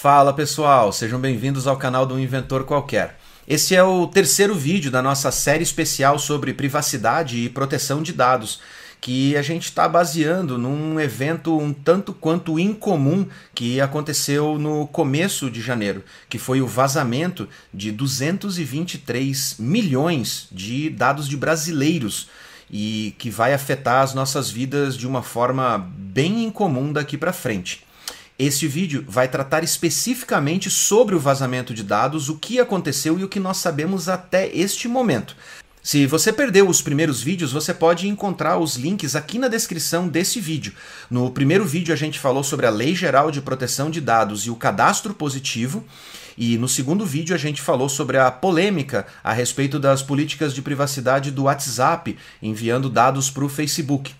Fala pessoal, sejam bem-vindos ao canal do Inventor Qualquer. Esse é o terceiro vídeo da nossa série especial sobre privacidade e proteção de dados, que a gente está baseando num evento um tanto quanto incomum que aconteceu no começo de janeiro, que foi o vazamento de 223 milhões de dados de brasileiros e que vai afetar as nossas vidas de uma forma bem incomum daqui para frente. Este vídeo vai tratar especificamente sobre o vazamento de dados, o que aconteceu e o que nós sabemos até este momento. Se você perdeu os primeiros vídeos, você pode encontrar os links aqui na descrição desse vídeo. No primeiro vídeo a gente falou sobre a Lei Geral de Proteção de Dados e o cadastro positivo, e no segundo vídeo a gente falou sobre a polêmica a respeito das políticas de privacidade do WhatsApp enviando dados para o Facebook.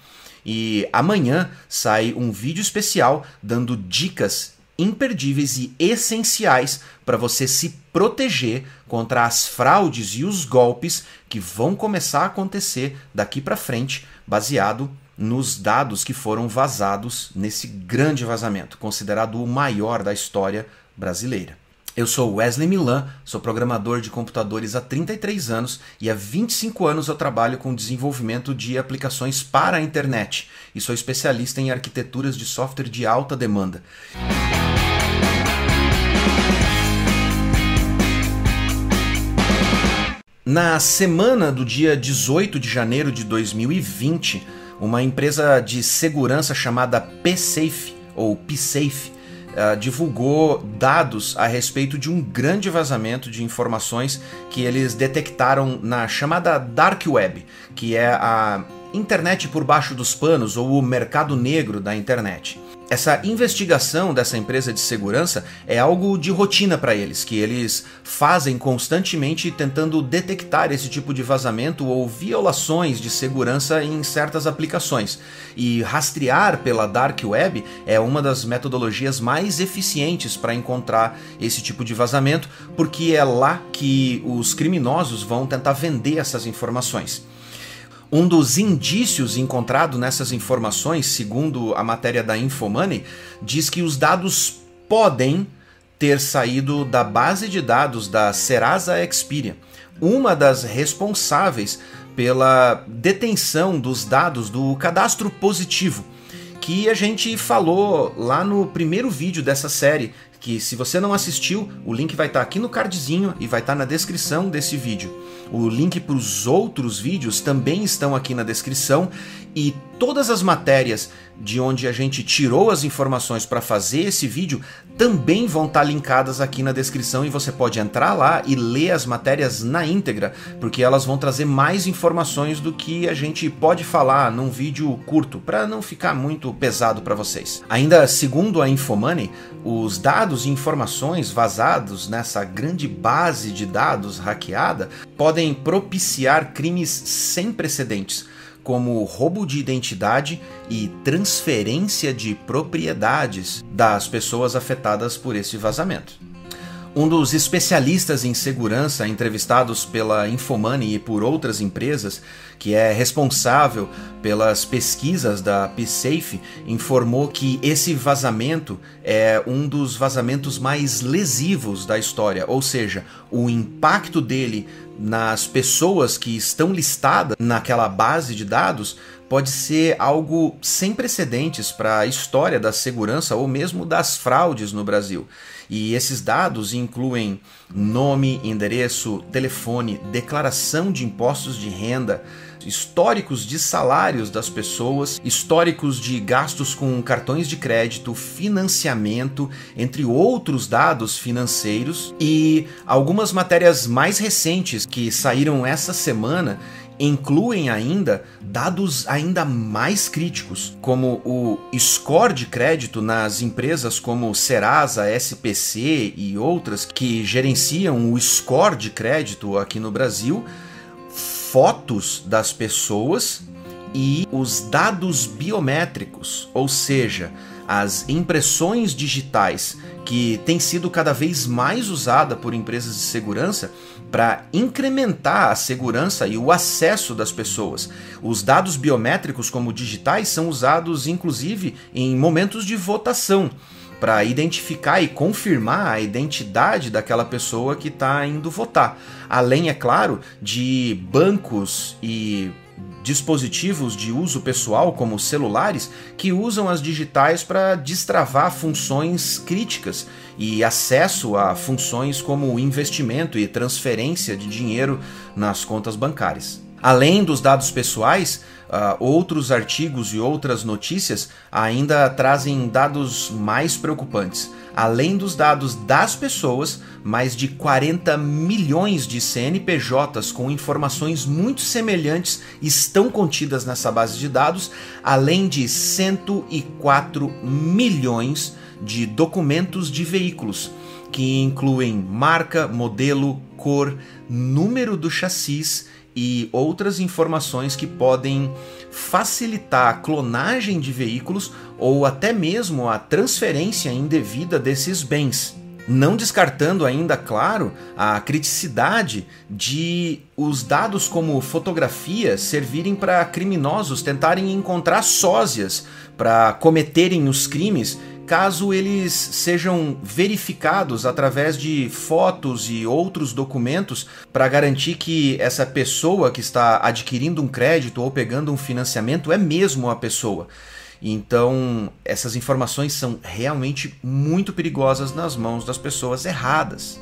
E amanhã sai um vídeo especial dando dicas imperdíveis e essenciais para você se proteger contra as fraudes e os golpes que vão começar a acontecer daqui para frente, baseado nos dados que foram vazados nesse grande vazamento, considerado o maior da história brasileira. Eu sou Wesley Milan, sou programador de computadores há 33 anos e há 25 anos eu trabalho com desenvolvimento de aplicações para a internet e sou especialista em arquiteturas de software de alta demanda. Na semana do dia 18 de janeiro de 2020, uma empresa de segurança chamada PSafe ou PSafe uh, divulgou dados a respeito de um grande vazamento de informações que eles detectaram na chamada Dark Web, que é a internet por baixo dos panos ou o mercado negro da internet. Essa investigação dessa empresa de segurança é algo de rotina para eles, que eles fazem constantemente tentando detectar esse tipo de vazamento ou violações de segurança em certas aplicações. E rastrear pela Dark Web é uma das metodologias mais eficientes para encontrar esse tipo de vazamento, porque é lá que os criminosos vão tentar vender essas informações. Um dos indícios encontrado nessas informações, segundo a matéria da Infomoney, diz que os dados podem ter saído da base de dados da Serasa Experian, uma das responsáveis pela detenção dos dados do cadastro positivo, que a gente falou lá no primeiro vídeo dessa série, que se você não assistiu, o link vai estar tá aqui no cardzinho e vai estar tá na descrição desse vídeo. O link para os outros vídeos também estão aqui na descrição e todas as matérias de onde a gente tirou as informações para fazer esse vídeo também vão estar tá linkadas aqui na descrição e você pode entrar lá e ler as matérias na íntegra, porque elas vão trazer mais informações do que a gente pode falar num vídeo curto, para não ficar muito pesado para vocês. Ainda segundo a Infomoney, os dados e informações vazados nessa grande base de dados hackeada podem propiciar crimes sem precedentes como roubo de identidade e transferência de propriedades das pessoas afetadas por esse vazamento. Um dos especialistas em segurança entrevistados pela Infomoney e por outras empresas, que é responsável pelas pesquisas da PSafe, informou que esse vazamento é um dos vazamentos mais lesivos da história, ou seja, o impacto dele nas pessoas que estão listadas naquela base de dados pode ser algo sem precedentes para a história da segurança ou mesmo das fraudes no Brasil. E esses dados incluem nome, endereço, telefone, declaração de impostos de renda, históricos de salários das pessoas, históricos de gastos com cartões de crédito, financiamento, entre outros dados financeiros e algumas matérias mais recentes que saíram essa semana incluem ainda dados ainda mais críticos, como o score de crédito nas empresas como Serasa, SPC e outras que gerenciam o score de crédito aqui no Brasil, fotos das pessoas e os dados biométricos, ou seja, as impressões digitais que têm sido cada vez mais usada por empresas de segurança para incrementar a segurança e o acesso das pessoas. Os dados biométricos como digitais são usados inclusive em momentos de votação para identificar e confirmar a identidade daquela pessoa que está indo votar. Além, é claro, de bancos e dispositivos de uso pessoal, como celulares, que usam as digitais para destravar funções críticas e acesso a funções como investimento e transferência de dinheiro nas contas bancárias. Além dos dados pessoais, uh, outros artigos e outras notícias ainda trazem dados mais preocupantes. Além dos dados das pessoas, mais de 40 milhões de CNPJs com informações muito semelhantes estão contidas nessa base de dados, além de 104 milhões de documentos de veículos, que incluem marca, modelo, cor, número do chassis e outras informações que podem facilitar a clonagem de veículos ou até mesmo a transferência indevida desses bens. Não descartando ainda, claro, a criticidade de os dados como fotografias servirem para criminosos tentarem encontrar sósias para cometerem os crimes caso eles sejam verificados através de fotos e outros documentos para garantir que essa pessoa que está adquirindo um crédito ou pegando um financiamento é mesmo a pessoa. Então, essas informações são realmente muito perigosas nas mãos das pessoas erradas.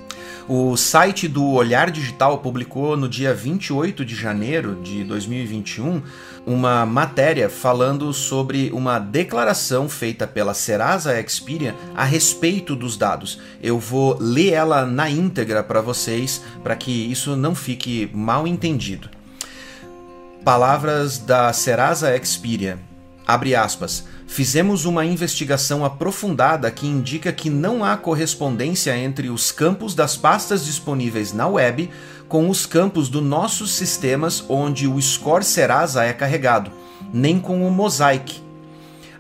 O site do Olhar Digital publicou no dia 28 de janeiro de 2021 uma matéria falando sobre uma declaração feita pela Serasa Experian a respeito dos dados. Eu vou ler ela na íntegra para vocês, para que isso não fique mal entendido. Palavras da Serasa Experian. Abre aspas. Fizemos uma investigação aprofundada que indica que não há correspondência entre os campos das pastas disponíveis na web com os campos dos nossos sistemas onde o Score Serasa é carregado, nem com o Mosaic.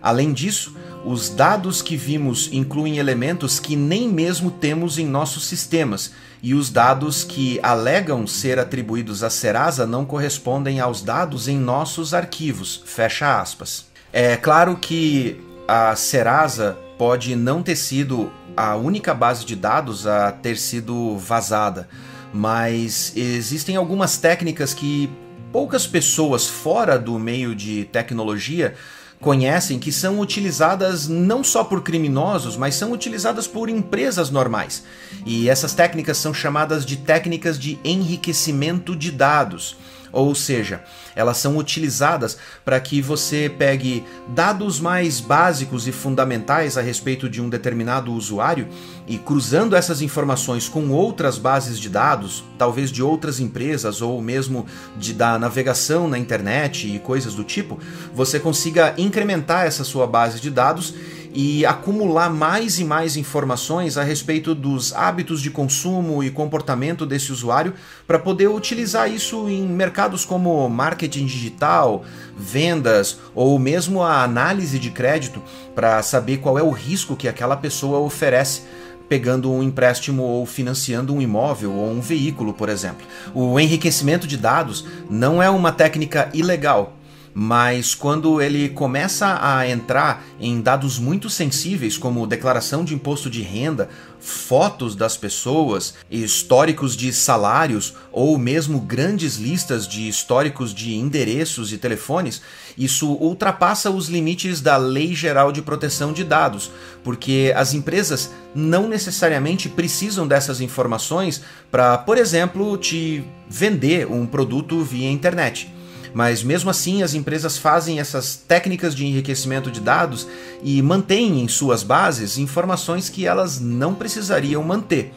Além disso, os dados que vimos incluem elementos que nem mesmo temos em nossos sistemas, e os dados que alegam ser atribuídos à Serasa não correspondem aos dados em nossos arquivos. Fecha aspas. É claro que a Serasa pode não ter sido a única base de dados a ter sido vazada, mas existem algumas técnicas que poucas pessoas fora do meio de tecnologia conhecem que são utilizadas não só por criminosos, mas são utilizadas por empresas normais. E essas técnicas são chamadas de técnicas de enriquecimento de dados. Ou seja, elas são utilizadas para que você pegue dados mais básicos e fundamentais a respeito de um determinado usuário e cruzando essas informações com outras bases de dados, talvez de outras empresas ou mesmo de da navegação na internet e coisas do tipo, você consiga incrementar essa sua base de dados e acumular mais e mais informações a respeito dos hábitos de consumo e comportamento desse usuário para poder utilizar isso em mercados como marketing digital, vendas ou mesmo a análise de crédito para saber qual é o risco que aquela pessoa oferece pegando um empréstimo ou financiando um imóvel ou um veículo, por exemplo. O enriquecimento de dados não é uma técnica ilegal, mas quando ele começa a entrar em dados muito sensíveis, como declaração de imposto de renda, fotos das pessoas, históricos de salários ou mesmo grandes listas de históricos de endereços e telefones, isso ultrapassa os limites da Lei Geral de Proteção de Dados, porque as empresas não necessariamente precisam dessas informações para, por exemplo, te vender um produto via internet. Mas mesmo assim, as empresas fazem essas técnicas de enriquecimento de dados e mantêm em suas bases informações que elas não precisariam manter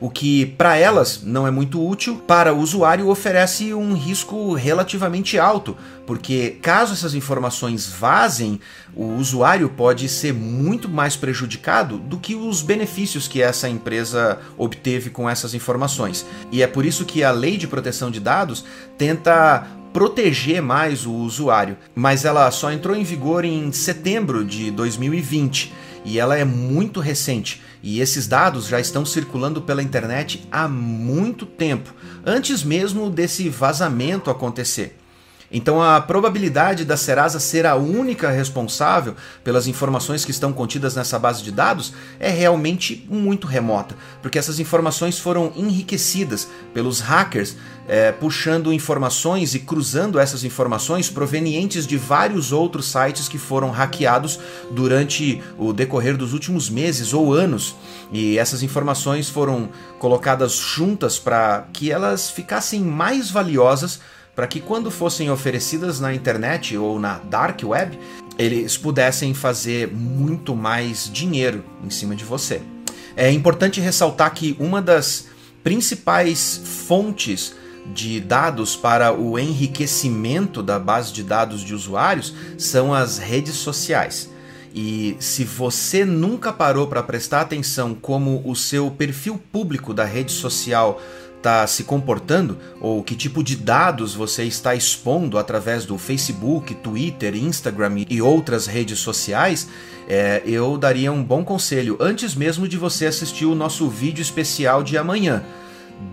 o que para elas não é muito útil, para o usuário oferece um risco relativamente alto, porque caso essas informações vazem, o usuário pode ser muito mais prejudicado do que os benefícios que essa empresa obteve com essas informações. E é por isso que a Lei de Proteção de Dados tenta proteger mais o usuário, mas ela só entrou em vigor em setembro de 2020 e ela é muito recente. E esses dados já estão circulando pela internet há muito tempo, antes mesmo desse vazamento acontecer. Então a probabilidade da Serasa ser a única responsável pelas informações que estão contidas nessa base de dados é realmente muito remota, porque essas informações foram enriquecidas pelos hackers é, puxando informações e cruzando essas informações provenientes de vários outros sites que foram hackeados durante o decorrer dos últimos meses ou anos. E essas informações foram colocadas juntas para que elas ficassem mais valiosas para que quando fossem oferecidas na internet ou na dark web, eles pudessem fazer muito mais dinheiro em cima de você. É importante ressaltar que uma das principais fontes de dados para o enriquecimento da base de dados de usuários são as redes sociais. E se você nunca parou para prestar atenção como o seu perfil público da rede social está se comportando ou que tipo de dados você está expondo através do Facebook, Twitter, Instagram e outras redes sociais, é, eu daria um bom conselho antes mesmo de você assistir o nosso vídeo especial de amanhã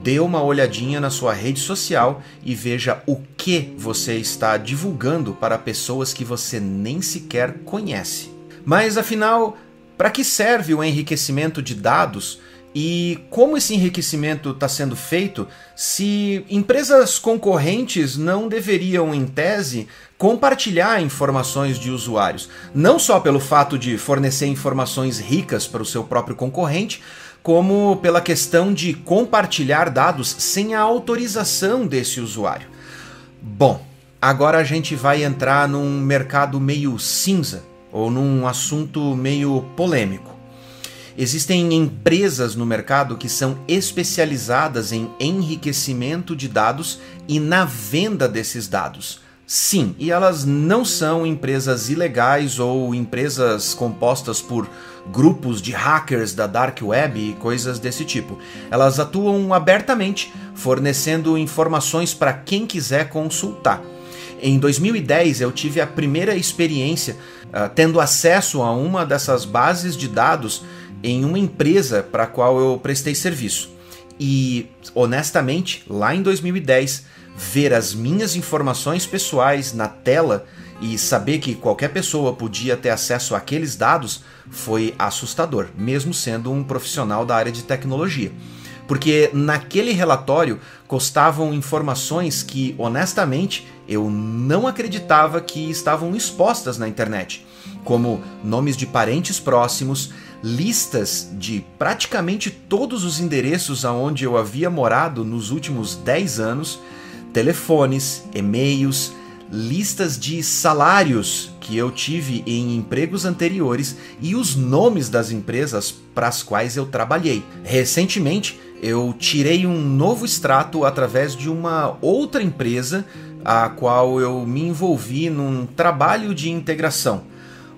dê uma olhadinha na sua rede social e veja o que você está divulgando para pessoas que você nem sequer conhece. Mas afinal, para que serve o enriquecimento de dados? E como esse enriquecimento está sendo feito se empresas concorrentes não deveriam, em tese, compartilhar informações de usuários? Não só pelo fato de fornecer informações ricas para o seu próprio concorrente, como pela questão de compartilhar dados sem a autorização desse usuário. Bom, agora a gente vai entrar num mercado meio cinza ou num assunto meio polêmico. Existem empresas no mercado que são especializadas em enriquecimento de dados e na venda desses dados. Sim, e elas não são empresas ilegais ou empresas compostas por grupos de hackers da dark web e coisas desse tipo. Elas atuam abertamente, fornecendo informações para quem quiser consultar. Em 2010 eu tive a primeira experiência uh, tendo acesso a uma dessas bases de dados em uma empresa para a qual eu prestei serviço. E honestamente, lá em 2010, ver as minhas informações pessoais na tela e saber que qualquer pessoa podia ter acesso àqueles dados foi assustador, mesmo sendo um profissional da área de tecnologia. Porque naquele relatório constavam informações que, honestamente, eu não acreditava que estavam expostas na internet, como nomes de parentes próximos, listas de praticamente todos os endereços aonde eu havia morado nos últimos 10 anos, telefones, e-mails, listas de salários que eu tive em empregos anteriores e os nomes das empresas para as quais eu trabalhei. Recentemente, eu tirei um novo extrato através de uma outra empresa a qual eu me envolvi num trabalho de integração.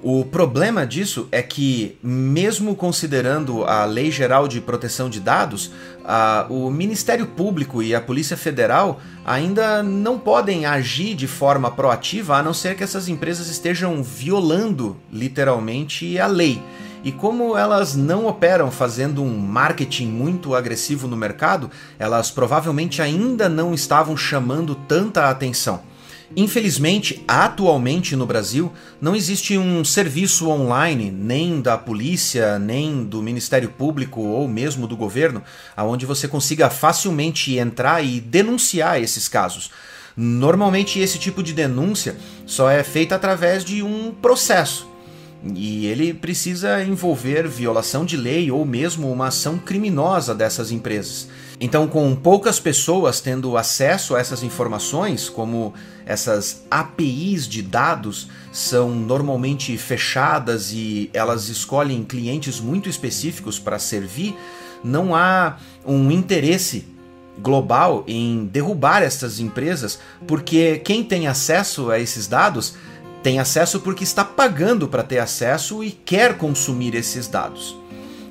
O problema disso é que, mesmo considerando a Lei Geral de Proteção de Dados, a, o Ministério Público e a Polícia Federal ainda não podem agir de forma proativa a não ser que essas empresas estejam violando literalmente a lei. E como elas não operam fazendo um marketing muito agressivo no mercado, elas provavelmente ainda não estavam chamando tanta atenção. Infelizmente, atualmente no Brasil, não existe um serviço online, nem da polícia, nem do Ministério Público ou mesmo do governo, aonde você consiga facilmente entrar e denunciar esses casos. Normalmente, esse tipo de denúncia só é feita através de um processo. E ele precisa envolver violação de lei ou mesmo uma ação criminosa dessas empresas. Então, com poucas pessoas tendo acesso a essas informações, como essas APIs de dados são normalmente fechadas e elas escolhem clientes muito específicos para servir, não há um interesse global em derrubar essas empresas, porque quem tem acesso a esses dados tem acesso porque está pagando para ter acesso e quer consumir esses dados.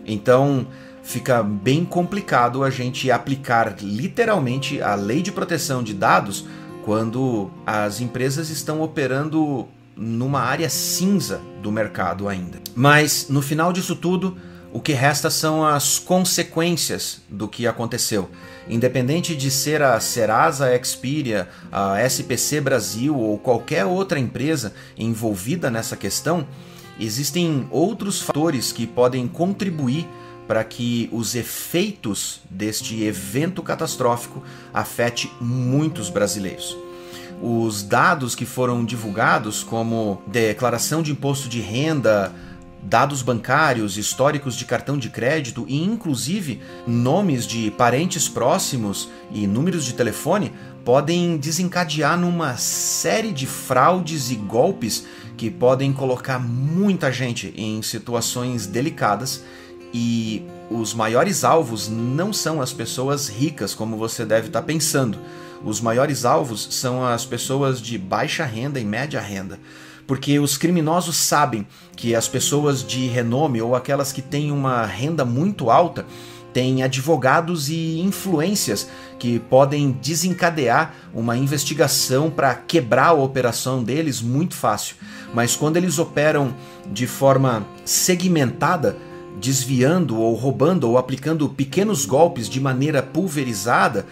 Então, fica bem complicado a gente aplicar literalmente a lei de proteção de dados quando as empresas estão operando numa área cinza do mercado ainda. Mas no final disso tudo, O que resta são as consequências do que aconteceu. Independente de ser a Serasa Expedia, a SPC Brasil ou qualquer outra empresa envolvida nessa questão, existem outros fatores que podem contribuir para que os efeitos deste evento catastrófico afete muitos brasileiros. Os dados que foram divulgados, como declaração de imposto de renda, dados bancários, históricos de cartão de crédito e inclusive nomes de parentes próximos e números de telefone podem desencadear numa série de fraudes e golpes que podem colocar muita gente em situações delicadas e os maiores alvos não são as pessoas ricas como você deve estar pensando. Os maiores alvos são as pessoas de baixa renda e média renda porque os criminosos sabem que as pessoas de renome ou aquelas que têm uma renda muito alta têm advogados e influências que podem desencadear uma investigação para quebrar a operação deles muito fácil. Mas quando eles operam de forma segmentada, desviando ou roubando ou aplicando pequenos golpes de maneira pulverizada,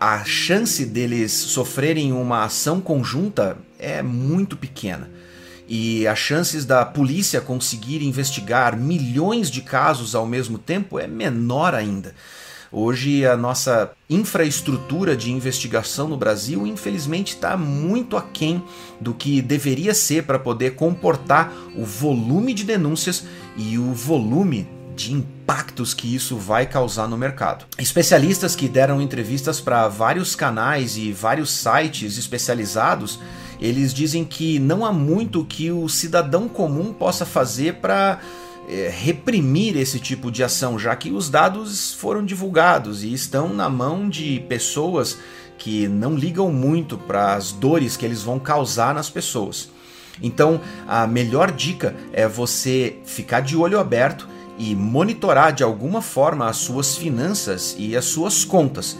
a chance deles sofrerem uma ação conjunta é muito pequena. E as chances da polícia conseguir investigar milhões de casos ao mesmo tempo é menor ainda. Hoje a nossa infraestrutura de investigação no Brasil, infelizmente, está muito aquém do que deveria ser para poder comportar o volume de denúncias e o volume de impactos que isso vai causar no mercado. Especialistas que deram entrevistas para vários canais e vários sites especializados, eles dizem que não há muito que o cidadão comum possa fazer para é, reprimir esse tipo de ação, já que os dados foram divulgados e estão na mão de pessoas que não ligam muito para as dores que eles vão causar nas pessoas. Então, a melhor dica é você ficar de olho aberto e monitorar de alguma forma as suas finanças e as suas contas.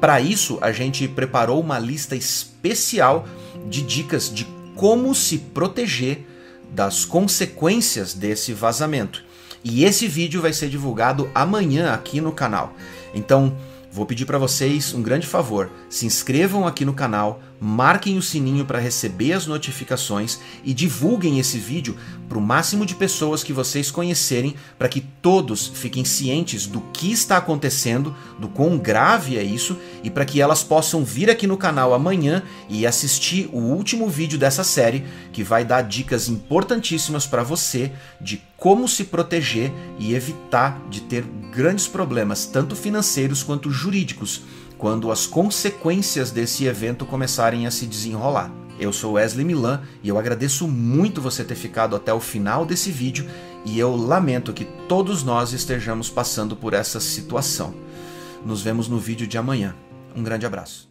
Para isso, a gente preparou uma lista especial de dicas de como se proteger das consequências desse vazamento. E esse vídeo vai ser divulgado amanhã aqui no canal. Então, vou pedir para vocês um grande favor: se inscrevam aqui no canal, marquem o sininho para receber as notificações e divulguem esse vídeo para o máximo de pessoas que vocês conhecerem, para que todos fiquem cientes do que está acontecendo, do quão grave é isso e para que elas possam vir aqui no canal amanhã e assistir o último vídeo dessa série que vai dar dicas importantíssimas para você de como se proteger e evitar de ter grandes problemas, tanto financeiros quanto jurídicos quando as consequências desse evento começarem a se desenrolar. Eu sou Wesley Milan e eu agradeço muito você ter ficado até o final desse vídeo e eu lamento que todos nós estejamos passando por essa situação. Nos vemos no vídeo de amanhã. Um grande abraço.